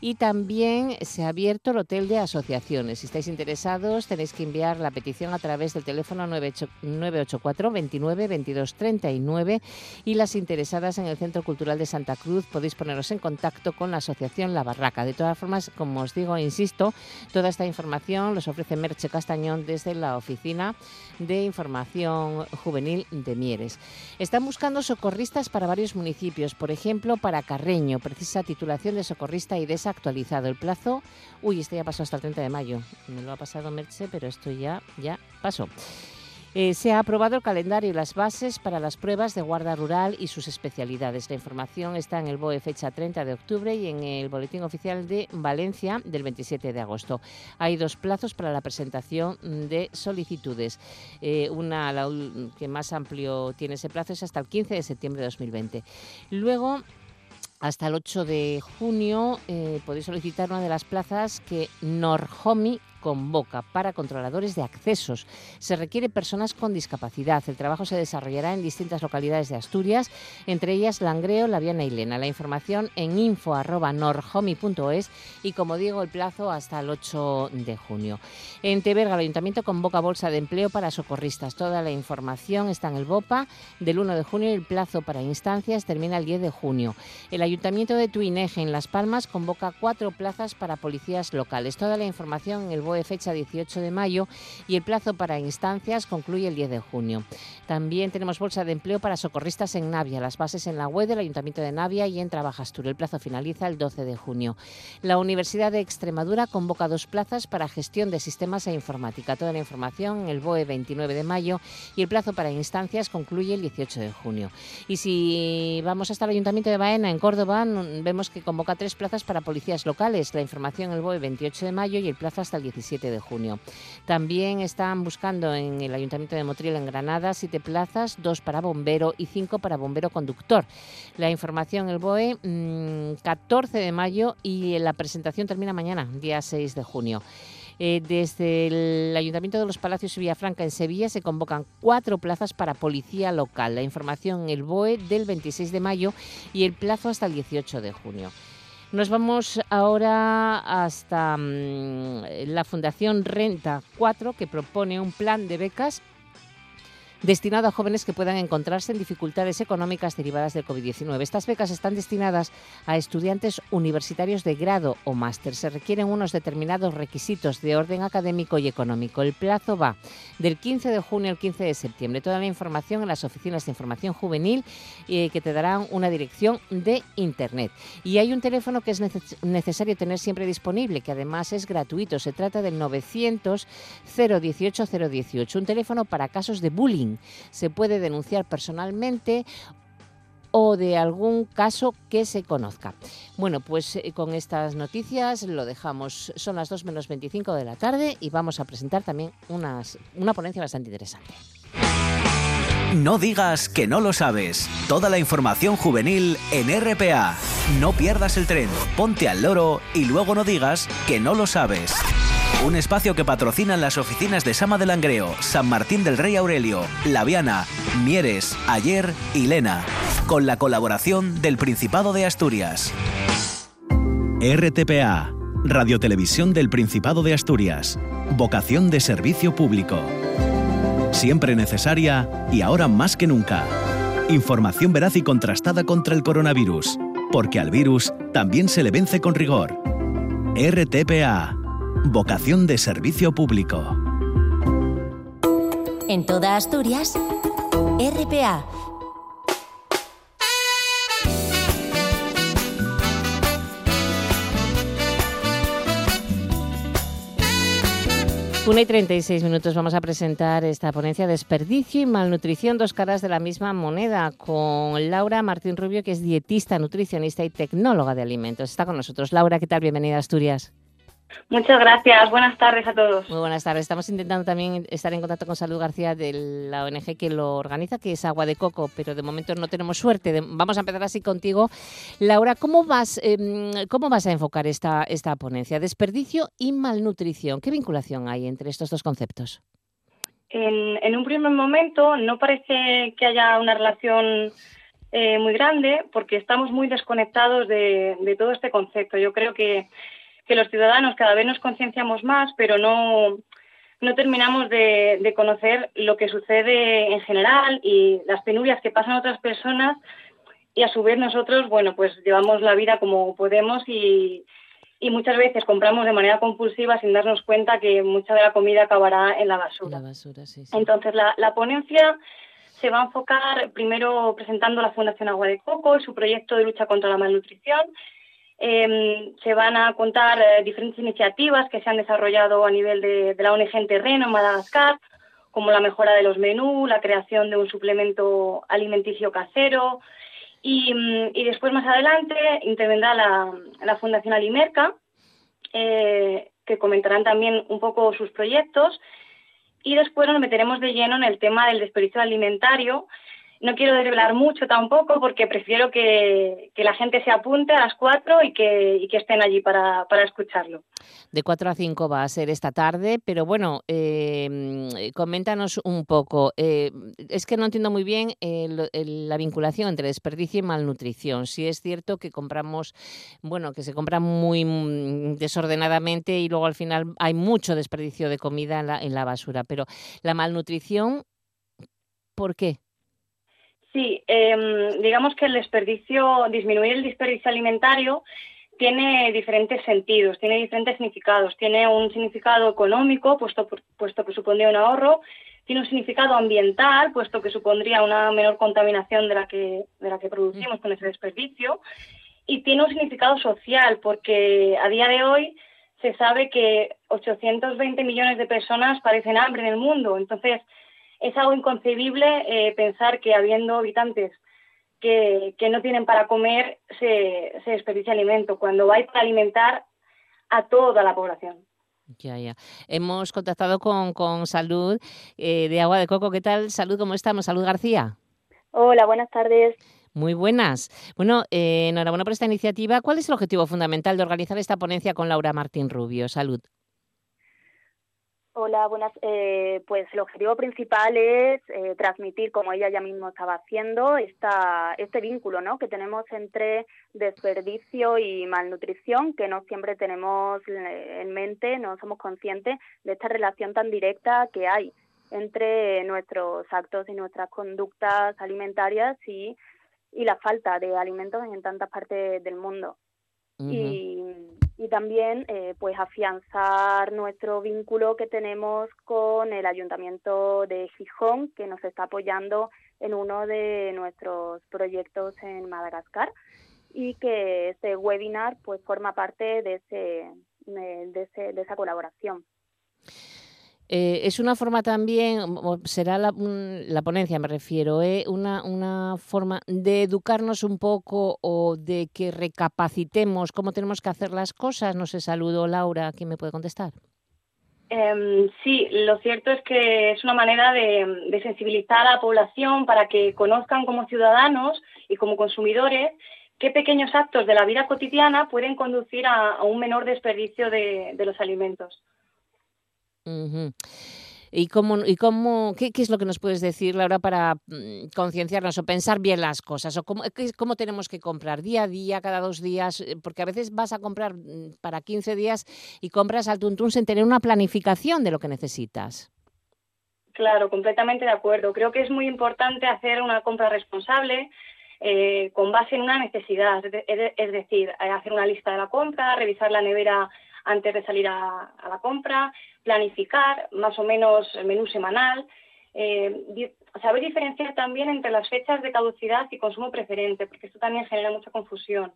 Y también se ha abierto el hotel de asociaciones. Si estáis interesados, tenéis que enviar la petición a través del teléfono 984 29 22 39 y las interesadas en el Centro Cultural de Santa Cruz podéis poneros en contacto con la asociación La Barraca. De todas formas, como os digo, insisto, toda esta información los ofrece Merche Castañón desde la Oficina de Información Juvenil de Mieres. Están buscando socorristas para varios municipios, por ejemplo, para Carreño, precisa titulación de socorrista y desactualizado. El plazo, uy, este ya pasó hasta el 30 de mayo. Me lo ha pasado Merche, pero esto ya, ya pasó. Eh, se ha aprobado el calendario y las bases para las pruebas de guarda rural y sus especialidades. La información está en el BOE fecha 30 de octubre y en el Boletín Oficial de Valencia del 27 de agosto. Hay dos plazos para la presentación de solicitudes. Eh, una, la que más amplio tiene ese plazo, es hasta el 15 de septiembre de 2020. Luego, hasta el 8 de junio eh, podéis solicitar una de las plazas que Norhomi convoca para controladores de accesos. Se requiere personas con discapacidad. El trabajo se desarrollará en distintas localidades de Asturias, entre ellas Langreo, Laviana y Lena. La información en info.norhomi.es y, como digo, el plazo hasta el 8 de junio. En Teberga, el Ayuntamiento convoca bolsa de empleo para socorristas. Toda la información está en el BOPA del 1 de junio y el plazo para instancias termina el 10 de junio. El Ayuntamiento de Tuineje, en Las Palmas, convoca cuatro plazas para policías locales. Toda la información en el de fecha 18 de mayo y el plazo para instancias concluye el 10 de junio. También tenemos bolsa de empleo para socorristas en Navia, las bases en la web del Ayuntamiento de Navia y en Trabajastur. El plazo finaliza el 12 de junio. La Universidad de Extremadura convoca dos plazas para gestión de sistemas e informática. Toda la información en el BOE 29 de mayo y el plazo para instancias concluye el 18 de junio. Y si vamos hasta el Ayuntamiento de Baena, en Córdoba, vemos que convoca tres plazas para policías locales. La información en el BOE 28 de mayo y el plazo hasta el 17 de junio. También están buscando en el Ayuntamiento de Motril, en Granada, siete plazas, dos para bombero y cinco para bombero conductor. La información, el BOE, 14 mm, de mayo y la presentación termina mañana, día 6 de junio. Eh, desde el Ayuntamiento de los Palacios y Villafranca en Sevilla se convocan cuatro plazas para policía local. La información en el BOE del 26 de mayo y el plazo hasta el 18 de junio. Nos vamos ahora hasta mm, la Fundación Renta 4, que propone un plan de becas destinado a jóvenes que puedan encontrarse en dificultades económicas derivadas del COVID-19. Estas becas están destinadas a estudiantes universitarios de grado o máster. Se requieren unos determinados requisitos de orden académico y económico. El plazo va del 15 de junio al 15 de septiembre. Toda la información en las oficinas de información juvenil eh, que te darán una dirección de Internet. Y hay un teléfono que es necesario tener siempre disponible, que además es gratuito. Se trata del 900 018 018, un teléfono para casos de bullying se puede denunciar personalmente o de algún caso que se conozca. Bueno, pues eh, con estas noticias lo dejamos. Son las 2 menos 25 de la tarde y vamos a presentar también una ponencia bastante interesante. No digas que no lo sabes. Toda la información juvenil en RPA. No pierdas el tren, ponte al loro y luego no digas que no lo sabes. Un espacio que patrocinan las oficinas de Sama del Langreo, San Martín del Rey Aurelio, Laviana, Mieres, Ayer y Lena, con la colaboración del Principado de Asturias. RTPA, Radiotelevisión del Principado de Asturias, vocación de servicio público. Siempre necesaria y ahora más que nunca. Información veraz y contrastada contra el coronavirus porque al virus también se le vence con rigor. RTPA, vocación de servicio público. En toda Asturias, RPA 1 y 36 minutos vamos a presentar esta ponencia Desperdicio y malnutrición, dos caras de la misma moneda, con Laura Martín Rubio, que es dietista, nutricionista y tecnóloga de alimentos. Está con nosotros. Laura, ¿qué tal? Bienvenida a Asturias. Muchas gracias. Buenas tardes a todos. Muy buenas tardes. Estamos intentando también estar en contacto con Salud García de la ONG que lo organiza, que es Agua de Coco, pero de momento no tenemos suerte. Vamos a empezar así contigo. Laura, ¿cómo vas, em, cómo vas a enfocar esta, esta ponencia? Desperdicio y malnutrición. ¿Qué vinculación hay entre estos dos conceptos? En, un primer momento no parece que haya una relación eh, muy grande porque estamos muy desconectados de, de todo este concepto. Yo creo que que los ciudadanos cada vez nos concienciamos más, pero no, no terminamos de, conocer lo que sucede en general y las penurias que pasan otras personas y a su vez nosotros, bueno, pues llevamos la vida como podemos y, y muchas veces compramos de manera compulsiva sin darnos cuenta que mucha de la comida acabará en la basura. Entonces, la, la, ponencia se va a enfocar primero presentando la Fundación Agua de Coco, su proyecto de lucha contra la malnutrición Em, se van a contar eh, diferentes iniciativas que se han desarrollado a nivel de, la ONG en terreno en Madagascar, como la mejora de los menús, la creación de un suplemento alimenticio casero. Y, mm, después, más adelante, intervendrá la, Fundación Alimerca, eh, que comentarán también un poco sus proyectos. Y después nos meteremos de lleno en el tema del desperdicio alimentario, no quiero desvelar mucho tampoco porque prefiero que, la gente se apunte a las cuatro y que, que estén allí para, escucharlo. De cuatro a cinco va a ser esta tarde, pero bueno, em, coméntanos un poco. Eh, es que no entiendo muy bien la vinculación entre desperdicio y malnutrición. Si es cierto que compramos, bueno, que se compra muy mm, desordenadamente y luego al final hay mucho desperdicio de comida en la, en la basura, pero la malnutrición, ¿por qué? Sí, em, digamos que el desperdicio, disminuir el desperdicio alimentario tiene diferentes sentidos, tiene diferentes significados. Tiene un significado económico, puesto, puesto que supondría un ahorro, tiene un significado ambiental, puesto que supondría una menor contaminación de la que, de la que producimos con ese desperdicio, y tiene un significado social, porque a día de hoy se sabe que 820 millones de personas padecen hambre en el mundo. Entonces, es algo inconcebible eh, pensar que habiendo habitantes que, no tienen para comer, se, se desperdicia alimento, cuando hay para alimentar a toda la población. Ya, ya. Hemos contactado con, con Salud eh, de Agua de Coco. ¿Qué tal? Salud, ¿cómo estamos? Salud García. Hola, buenas tardes. Muy buenas. Bueno, eh, enhorabuena por esta iniciativa. ¿Cuál es el objetivo fundamental de organizar esta ponencia con Laura Martín Rubio? Salud. Hola, buenas. Eh, pues el objetivo principal es eh, transmitir, como ella ya mismo estaba haciendo, esta, este vínculo ¿no? que tenemos entre desperdicio y malnutrición, que no siempre tenemos en mente, no somos conscientes de esta relación tan directa que hay entre nuestros actos y nuestras conductas alimentarias y, y la falta de alimentos en tantas partes del mundo. Y y también eh, pues afianzar nuestro vínculo que tenemos con el Ayuntamiento de Gijón, que nos está apoyando en uno de nuestros proyectos en Madagascar y que este webinar pues forma parte de, ese, de, ese, de esa colaboración. Eh, es una forma también, será la, la ponencia me refiero, ¿eh? una, una forma de educarnos un poco o de que recapacitemos cómo tenemos que hacer las cosas. No sé, saludo Laura, ¿quién me puede contestar? Em, sí, lo cierto es que es una manera de, sensibilizar a la población para que conozcan como ciudadanos y como consumidores qué pequeños actos de la vida cotidiana pueden conducir a, un menor desperdicio de los alimentos. ¿Y cómo, y cómo qué, es lo que nos puedes decir, Laura, para mm, concienciarnos o pensar bien las cosas? ¿O cómo, cómo, tenemos que comprar día a día, cada dos días? Eh, porque a veces vas a comprar mm, para 15 días y compras al tuntún sin tener una planificación de lo que necesitas. Claro, completamente de acuerdo. Creo que es muy importante hacer una compra responsable, eh, con base en una necesidad, es, decir, eh, hacer una lista de la compra, revisar la nevera antes de salir a, la compra, planificar más o menos el menú semanal, eh, saber diferenciar también entre las fechas de caducidad y consumo preferente, porque esto también genera mucha confusión.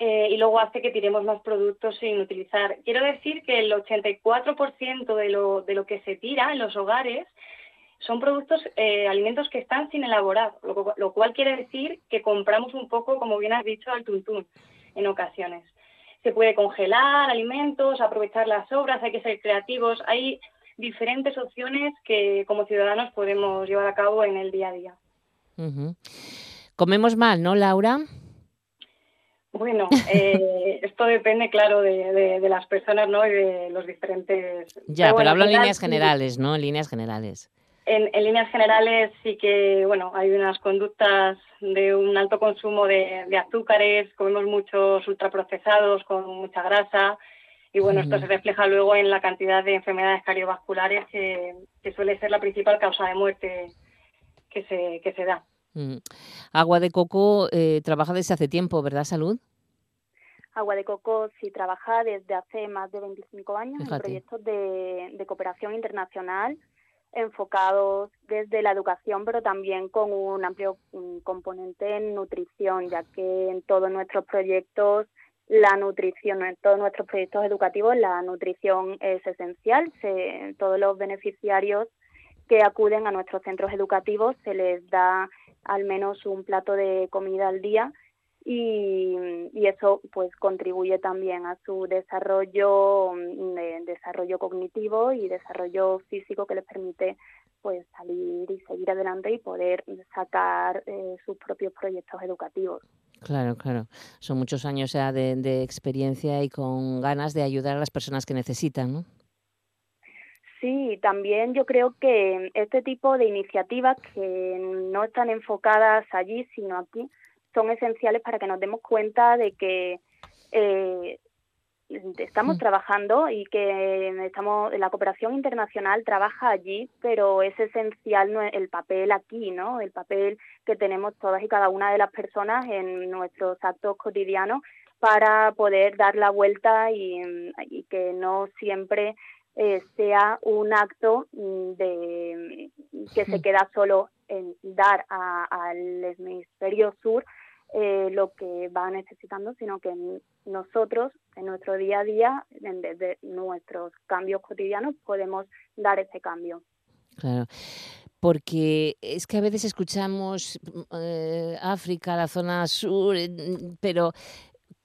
y luego hace que tiremos más productos sin utilizar. Quiero decir que el 84% de lo, de lo que se tira en los hogares son productos, eh, alimentos que están sin elaborar, lo, cual quiere decir que compramos un poco, como bien has dicho, al tuntún en ocasiones. Se puede congelar alimentos, aprovechar las obras, hay que ser creativos, hay diferentes opciones que como ciudadanos podemos llevar a cabo en el día a día. Comemos mal, ¿no, Laura? Bueno, eh, (laughs) esto depende, claro, de, las personas, ¿no? Y de los diferentes. Ya, pero, hablo en líneas generales, ¿no? En líneas generales. En, líneas generales sí que, bueno, hay unas conductas de un alto consumo de, azúcares, comemos muchos ultraprocesados con mucha grasa y bueno, esto se refleja luego en la cantidad de enfermedades cardiovasculares que, suele ser la principal causa de muerte que se, que se da. Agua de coco eh, trabaja desde hace tiempo, ¿verdad, Salud? Agua de Coco sí trabaja desde hace más de 25 años en proyectos de, de cooperación internacional enfocados desde la educación, pero también con un amplio componente en nutrición, ya que en todos nuestros proyectos la nutrición, en todos nuestros proyectos educativos la nutrición es esencial. Se, todos los beneficiarios que acuden a nuestros centros educativos se les da al menos un plato de comida al día y, eso pues contribuye también a su desarrollo mm, desarrollo cognitivo y desarrollo físico que les permite pues salir y seguir adelante y poder sacar eh, sus propios proyectos educativos. Claro, claro. Son muchos años ya de, de, experiencia y con ganas de ayudar a las personas que necesitan, ¿no? Sí, también yo creo que este tipo de iniciativas que no están enfocadas allí, sino aquí, son esenciales para que nos demos cuenta de que eh, estamos mm. trabajando y que estamos la cooperación internacional trabaja allí, pero es esencial el papel aquí, ¿no? El papel que tenemos todas y cada una de las personas en nuestros actos cotidianos para poder dar la vuelta y, que no siempre eh, sea un acto de que se queda solo en dar al hemisferio sur eh, lo que va necesitando, sino que nosotros en nuestro día a día, desde nuestros cambios cotidianos, podemos dar ese cambio. Claro porque es que a veces escuchamos eh, África, la zona sur, eh, pero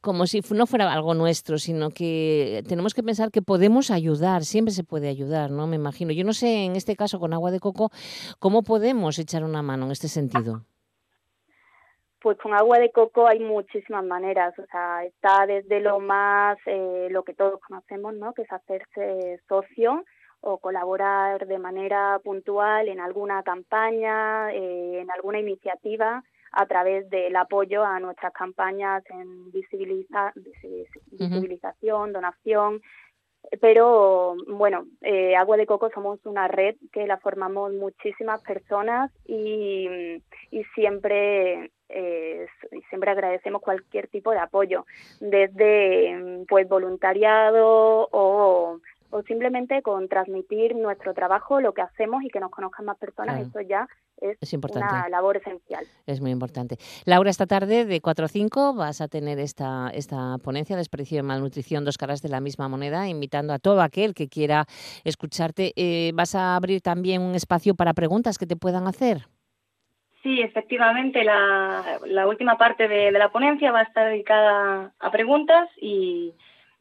como si no fuera algo nuestro, sino que tenemos que pensar que podemos ayudar, siempre se puede ayudar, ¿no? Me imagino. Yo no sé, en este caso con agua de coco, ¿cómo podemos echar una mano en este sentido? Pues con agua de coco hay muchísimas maneras, o sea, está desde lo más, eh, lo que todos conocemos, ¿no? Que es hacerse socio o colaborar de manera puntual en alguna campaña, eh, en alguna iniciativa a través del apoyo a nuestras campañas en visibilización, donación, pero bueno, eh, Agua de Coco somos una red que la formamos muchísimas personas y, y siempre siempre agradecemos cualquier tipo de apoyo, desde pues voluntariado o o simplemente con transmitir nuestro trabajo, lo que hacemos y que nos conozcan más personas, eso ya es, una labor esencial. Es muy importante. Laura, esta tarde de 4 a 5 vas a tener esta, esta ponencia de desprecio y malnutrición, dos caras de la misma moneda, invitando a todo aquel que quiera escucharte. Eh, ¿Vas a abrir también un espacio para preguntas que te puedan hacer? Sí, efectivamente, la, la última parte de, de la ponencia va a estar dedicada a preguntas y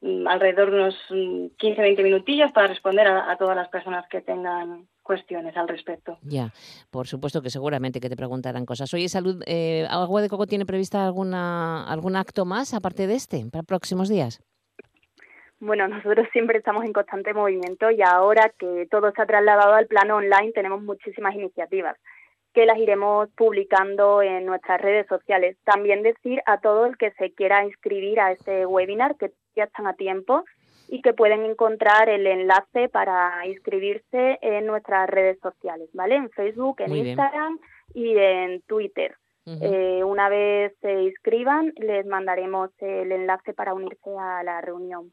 Mm, alrededor de unos 15-20 mm, minutillos para responder a, todas las personas que tengan cuestiones al respecto. Ya, por supuesto que seguramente que te preguntarán cosas. Oye, Salud, eh, ¿Agua de Coco tiene prevista alguna algún acto más aparte de este para próximos días? Bueno, nosotros siempre estamos en constante movimiento y ahora que todo se ha trasladado al plano online tenemos muchísimas iniciativas que las iremos publicando en nuestras redes sociales. También decir a todo el que se quiera inscribir a este webinar que ya están a tiempo y que pueden encontrar el enlace para inscribirse en nuestras redes sociales, ¿vale? En Facebook, en Instagram y en Twitter. Eh, una vez se inscriban, les mandaremos el enlace para unirse a la reunión.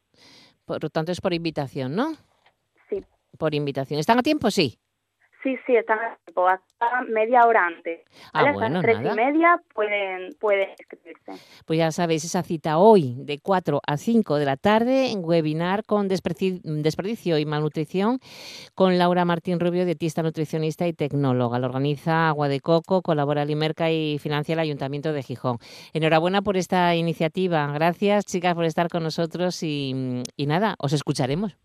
Por lo tanto, es por invitación, ¿no? Sí. Por invitación. ¿Están a tiempo? Sí. Sí, sí, están a tiempo, hasta media hora antes. Ah, bueno, Hasta tres nada. y media pueden, pueden inscribirse. Pues ya sabéis, esa cita hoy de 4 a 5 de la tarde en webinar con desperdicio y malnutrición con Laura Martín Rubio, dietista, nutricionista y tecnóloga. Lo organiza Agua de Coco, colabora Limerca y financia el Ayuntamiento de Gijón. Enhorabuena por esta iniciativa. Gracias, chicas, por estar con nosotros y, y nada, os escucharemos.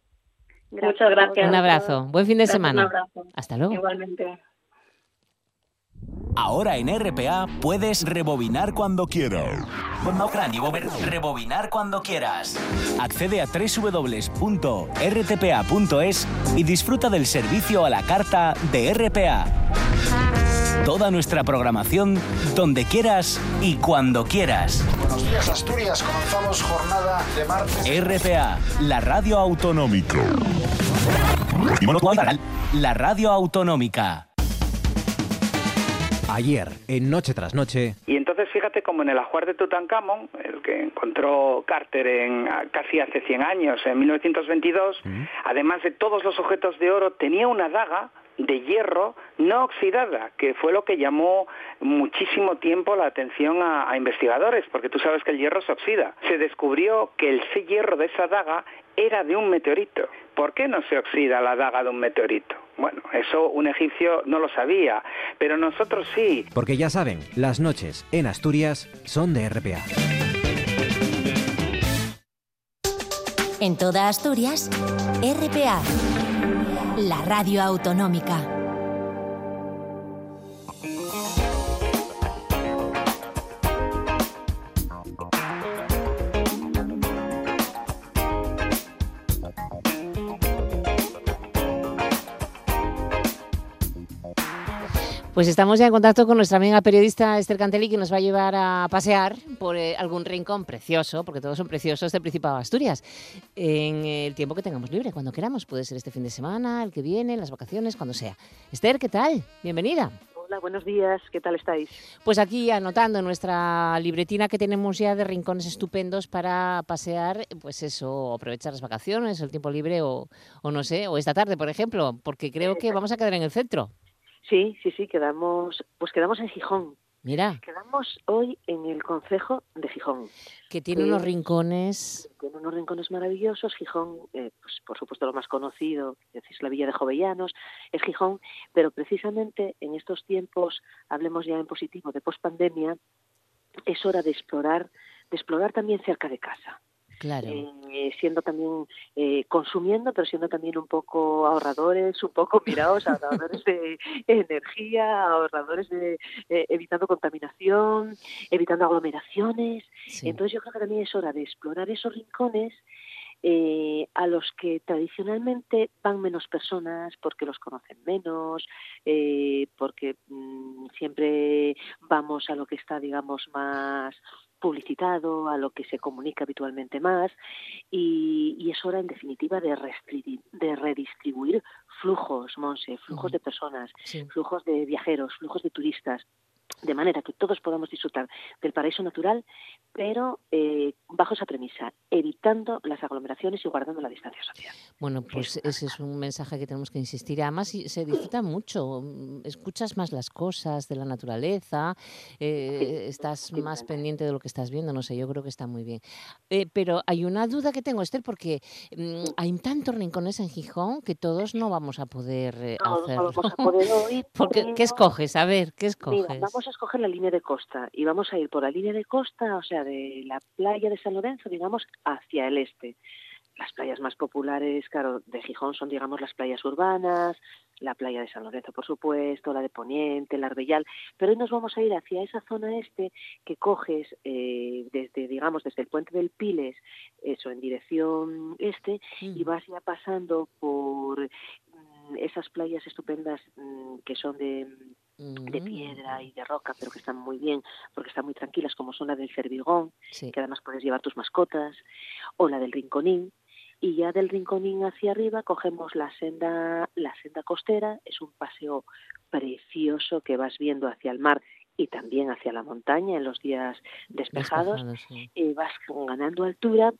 Muchas gracias. Un abrazo. Buen fin de Gracias, semana. Un abrazo. Hasta luego. Igualmente. Ahora en RPA puedes rebobinar cuando quieras. Rebobinar cuando quieras. Accede a www.rtpa.es y disfruta del servicio a la carta de RPA. Toda nuestra programación donde quieras y cuando quieras. Buenos días, Asturias. Comenzamos jornada de martes. RPA, la radio autonómica. La radio autonómica. Ayer, en Noche tras Noche, Y entonces fíjate como en el ajuar de Tutankamón, el que encontró Carter en casi hace 100 años, en 1922, además de todos los objetos de oro, tenía una daga de hierro no oxidada, que fue lo que llamó muchísimo tiempo la atención a, a investigadores, porque tú sabes que el hierro se oxida. Se descubrió que el hierro de esa daga era de un meteorito. ¿Por qué no se oxida la daga de un meteorito? Bueno, eso un egipcio no lo sabía, pero nosotros sí. porque ya saben, las noches en Asturias son de RPA. En toda Asturias, RPA, la radio autonómica. Pues estamos ya en contacto con nuestra amiga periodista Esther Cantelli, que nos va a llevar a pasear por eh, algún rincón precioso, porque todos son preciosos del Principado de Asturias, en el tiempo que tengamos libre, cuando queramos. Puede ser este fin de semana, el que viene, las vacaciones, cuando sea. Esther, ¿qué tal? Bienvenida. Hola, buenos días, ¿qué tal estáis? Pues aquí anotando en nuestra libretina que tenemos ya de rincones estupendos para pasear, pues eso, aprovechar las vacaciones, el tiempo libre o, o no sé, o esta tarde, por ejemplo, porque creo que vamos a quedar en el centro. Sí, sí, sí, quedamos, pues quedamos en Gijón. Mira, Quedamos hoy en el concejo de Gijón. que tiene unos Eh, rincones Tiene unos rincones maravillosos. Gijón, eh, pues por supuesto lo más conocido, decís la Villa de Jovellanos, es Gijón, pero precisamente en estos tiempos, hablemos ya en positivo, de pospandemia, es hora de explorar, de explorar también cerca de casa. Claro. eh, siendo también eh, consumiendo, pero siendo también un poco ahorradores, un poco (laughs) mirados, ahorradores de energía, ahorradores de eh, evitando contaminación, evitando aglomeraciones. Sí. Entonces yo creo que también es hora de explorar esos rincones eh, a los que tradicionalmente van menos personas porque los conocen menos, eh, porque mm, siempre vamos a lo que está, digamos, más publicitado, a lo que se comunica habitualmente más, y, y es hora, en definitiva, de, de redistribuir flujos, Monse, flujos de personas, Sí. flujos de viajeros, flujos de turistas, de manera que todos podamos disfrutar del paraíso natural, pero eh, bajo esa premisa, evitando las aglomeraciones y guardando la distancia social. Bueno, pues ese es un mensaje que tenemos que insistir. Además, se disfruta mucho. mm, Escuchas más las cosas de la naturaleza, eh, estás sí, más pendiente de lo que estás viendo. No sé, yo creo que está muy bien. Eh, pero hay una duda que tengo, Esther, porque mm, hay tantos rincones en Gijón que todos no vamos a poder eh, no hacerlo. vamos a poder (laughs) hoy, Porque, ¿Qué escoges? A ver, ¿qué escoges? Mira, vamos a escoger la línea de costa y vamos a ir por la línea de costa, o sea, de la playa de San Lorenzo, digamos, hacia el este. Las playas más populares, claro, de Gijón son, digamos, las playas urbanas, la playa de San Lorenzo, por supuesto, la de Poniente, la Arbellal, pero hoy nos vamos a ir hacia esa zona este que coges eh, desde, digamos, desde el puente del Piles, eso, en dirección este, y Mm, vas ya pasando por mm, esas playas estupendas mm, que son de de piedra y de roca, pero que están muy bien porque están muy tranquilas, como son la del Cervigón, Sí. que además puedes llevar tus mascotas, o la del Rinconín. Y ya del Rinconín hacia arriba cogemos la senda, la senda costera, es un paseo precioso que vas viendo hacia el mar y también hacia la montaña en los días despejados, y vas ganando altura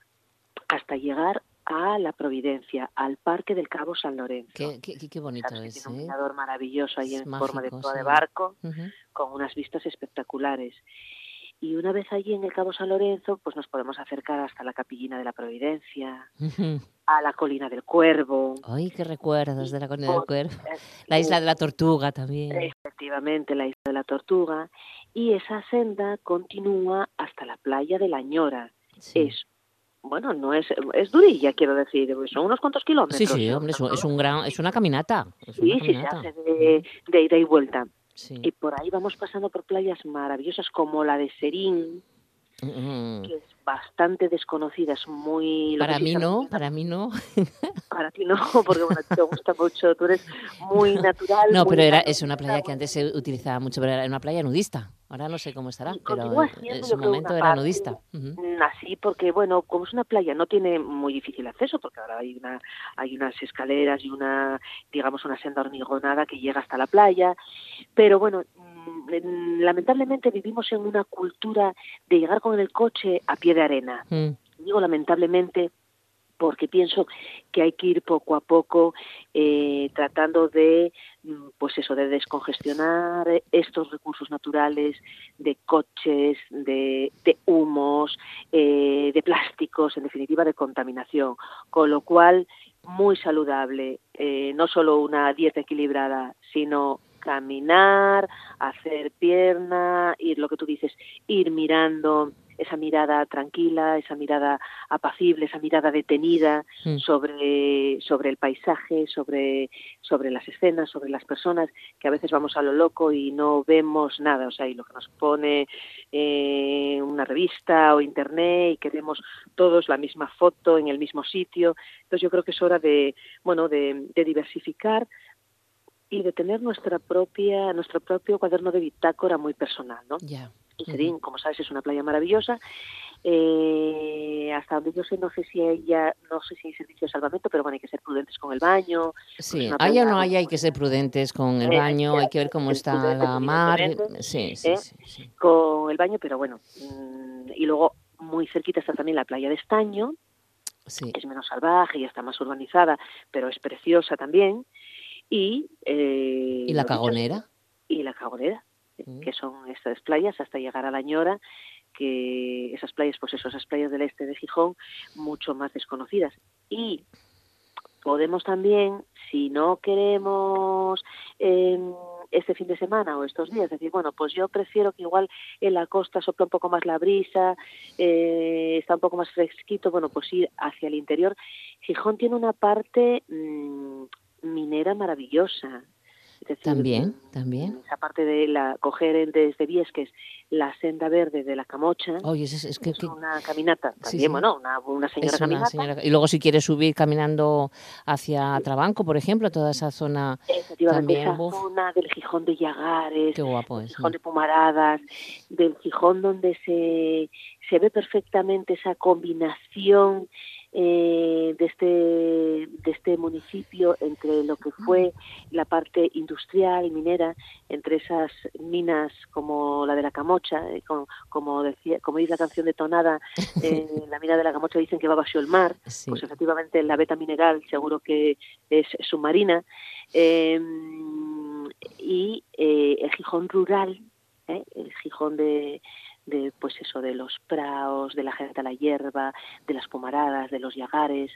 hasta llegar a la Providencia, al Parque del Cabo San Lorenzo. Qué, qué, bonito es. Tiene un ¿eh? mirador maravilloso ahí en forma de toda de barco, con unas vistas espectaculares. Y una vez allí en el Cabo San Lorenzo, pues nos podemos acercar hasta la Capillina de la Providencia, a la Colina del Cuervo. ¡Ay, qué recuerdos de la Colina del Cuervo! La Isla de la Tortuga también. Efectivamente, la Isla de la Tortuga. Y esa senda continúa hasta la playa de la Ñora. Es bueno, no es, es durilla, quiero decir, son unos cuantos kilómetros. Sí, sí, hombre, es, un gran, es una caminata. sí, sí, se hace de, de ida y vuelta. Y por ahí vamos pasando por playas maravillosas como la de Serín, mm. que es bastante desconocida, es muy... Para mí no, para mí no. Para ti no, porque bueno, te gusta mucho, tú eres muy (laughs) natural. No, pero era, es una playa que antes se utilizaba mucho, pero era una playa nudista. Ahora no sé cómo estará, pero en su momento era nudista. Así, porque bueno, como es una playa, no tiene muy difícil acceso, porque ahora hay una hay unas escaleras y una, digamos, una senda hormigonada que llega hasta la playa, pero bueno, mm, lamentablemente vivimos en una cultura de llegar con el coche a pie de arena. Mm. Digo lamentablemente porque pienso que hay que ir poco a poco eh, tratando de mm, pues eso de descongestionar estos recursos naturales de coches de, humos eh, de plásticos en definitiva de contaminación con lo cual muy saludable eh, no solo una dieta equilibrada sino caminar hacer pierna ir lo que tú dices ir mirando esa mirada tranquila, esa mirada apacible, esa mirada detenida mm. sobre, sobre el paisaje, sobre, sobre las escenas, sobre las personas, que a veces vamos a lo loco y no vemos nada, o sea, y lo que nos pone eh, una revista o internet y queremos todos la misma foto en el mismo sitio. Entonces yo creo que es hora de, bueno, de, diversificar y de tener nuestra propia, nuestro propio cuaderno de bitácora muy personal, ¿no? Serín, como sabes, es una playa maravillosa. Eh, hasta donde yo sé, no sé si ella, no sé si hay servicio de salvamento, pero bueno, hay que ser prudentes con el baño. Sí, hay o no hay, hay que ser prudentes con el baño, hay que ver cómo está la mar. Sí, sí, sí, Con el baño, pero bueno. Mm, y luego, muy cerquita está también la playa de Estaño, sí. es menos salvaje y está más urbanizada, pero es preciosa también. Y, eh, ¿Y la cagonera. Y la cagonera que son estas playas hasta llegar a la Ñora, que esas playas, pues eso, esas playas del este de Gijón, mucho más desconocidas. Y podemos también, si no queremos em, este fin de semana o estos días, decir, bueno, pues yo prefiero que igual en la costa sopla un poco más la brisa, eh, está un poco más fresquito, bueno, pues ir hacia el interior. Gijón tiene una parte mm, minera maravillosa, también, también. Esa parte de la coger desde Viesques la senda verde de la Camocha. Oye, es, que, una caminata, también, bueno, una, señora caminata. Y luego si quieres subir caminando hacia Trabanco, por ejemplo, toda esa zona Efectivamente, esa zona del Gijón de Llagares, del Gijón de Pumaradas, del Gijón donde se, se ve perfectamente esa combinación eh, de, este, de este municipio entre lo que fue la parte industrial, minera, entre esas minas como la de la Camocha, eh, como, decía, como dice la canción de Tonada, eh, (laughs) la mina de la Camocha dicen que va bajo el mar, pues efectivamente la beta mineral seguro que es submarina, em, y el Gijón rural, el Gijón de, de pues eso de los praos, de la gente a la hierba, de las pomaradas, de los yagares,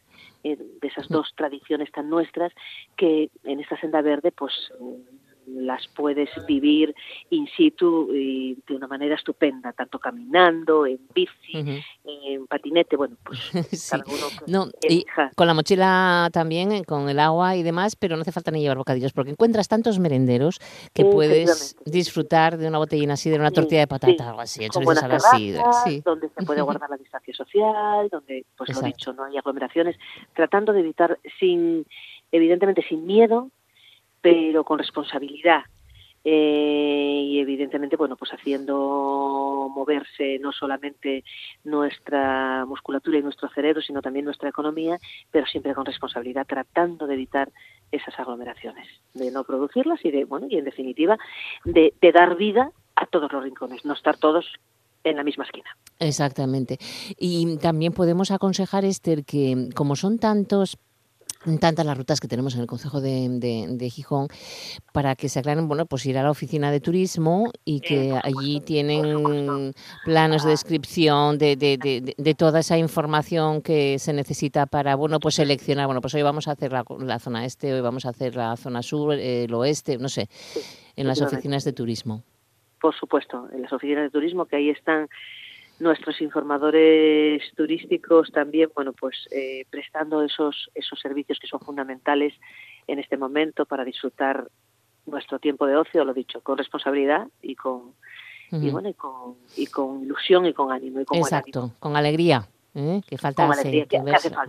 eh, de esas dos tradiciones tan nuestras que en esta senda verde pues las puedes vivir in situ y de una manera estupenda, tanto caminando, en bici, en patinete, bueno, pues (laughs) no, y con la mochila también, eh, con el agua y demás, pero no hace falta ni llevar bocadillos, porque encuentras tantos merenderos que puedes disfrutar de una botellina así, de una tortilla de patata, algo así, con buenas terrazas, sí. donde se puede (laughs) guardar la distancia social, donde, pues lo dicho, no hay aglomeraciones, tratando de evitar sin, evidentemente sin miedo, pero con responsabilidad. Eh, y evidentemente, bueno, pues haciendo moverse no solamente nuestra musculatura y nuestro cerebro, sino también nuestra economía, pero siempre con responsabilidad, tratando de evitar esas aglomeraciones, de no producirlas y de, bueno, y en definitiva, de, dar vida a todos los rincones, no estar todos en la misma esquina. Exactamente. Y también podemos aconsejar, Esther, que como son tantos tantas las rutas que tenemos en el Consejo de, Gijón para que se aclaren, bueno, pues ir a la oficina de turismo y que allí tienen planos de descripción de, de, toda esa información que se necesita para, bueno, pues seleccionar, bueno, pues hoy vamos a hacer la, la zona este, hoy vamos a hacer la zona sur, el oeste, no sé, en las oficinas de turismo. Por supuesto, en las oficinas de turismo que ahí están nuestros informadores turísticos también, bueno, pues eh, prestando esos, esos servicios que son fundamentales en este momento para disfrutar nuestro tiempo de ocio, lo dicho, con responsabilidad y con, y bueno, y con, y con ilusión y con ánimo. Y con Exacto, con alegría. ¿eh? Que falta alegría,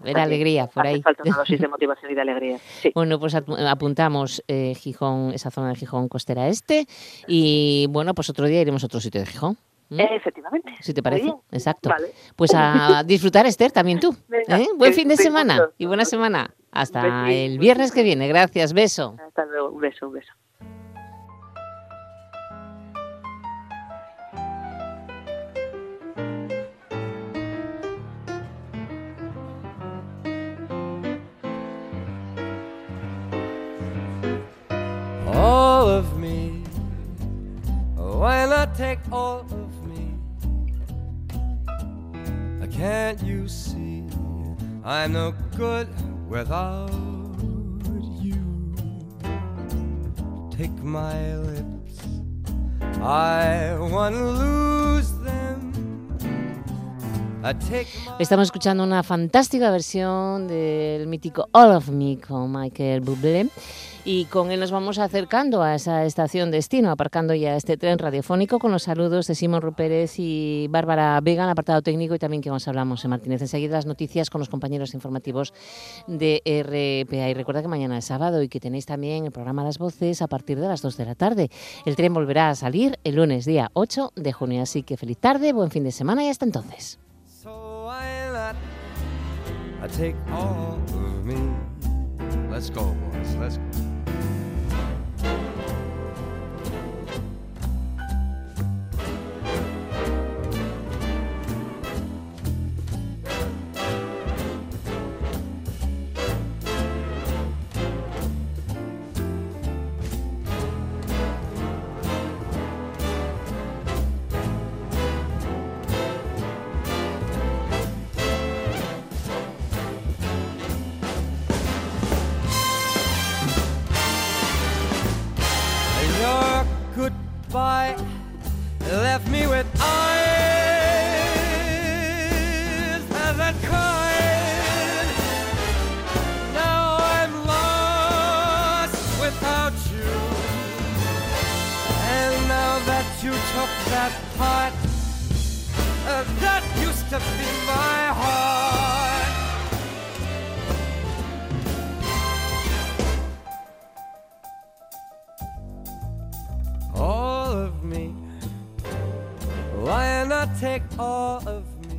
ver, alegría por ahí. falta una dosis de (laughs) motivación y de alegría. Bueno, pues apuntamos eh, Gijón, esa zona de Gijón costera este y bueno, pues otro día iremos a otro sitio de Gijón. ¿Mm? Efectivamente. Si te parece. Exacto. Pues a (laughs) disfrutar, Esther, también tú. ¿eh? Buen fin de semana y buena semana. Hasta el viernes que viene. Gracias. Beso. Hasta luego. Un beso, un beso. All of me, why not take all Can't you see I'm no good without you? Take my lips, I wanna lose them. Estamos escuchando una fantástica versión del mítico All of Me con Michael Bublé y con él nos vamos acercando a esa estación destino, aparcando ya este tren radiofónico con los saludos de Simón Rupérez y Bárbara Vega apartado técnico y también que nos hablamos en Martínez. Enseguida las noticias con los compañeros informativos de RPA. Y recuerda que mañana es sábado y que tenéis también el programa Las Voces a partir de las 2 de la tarde. El tren volverá a salir el lunes día 8 de junio, así que feliz tarde, buen fin de semana y hasta entonces. goodbye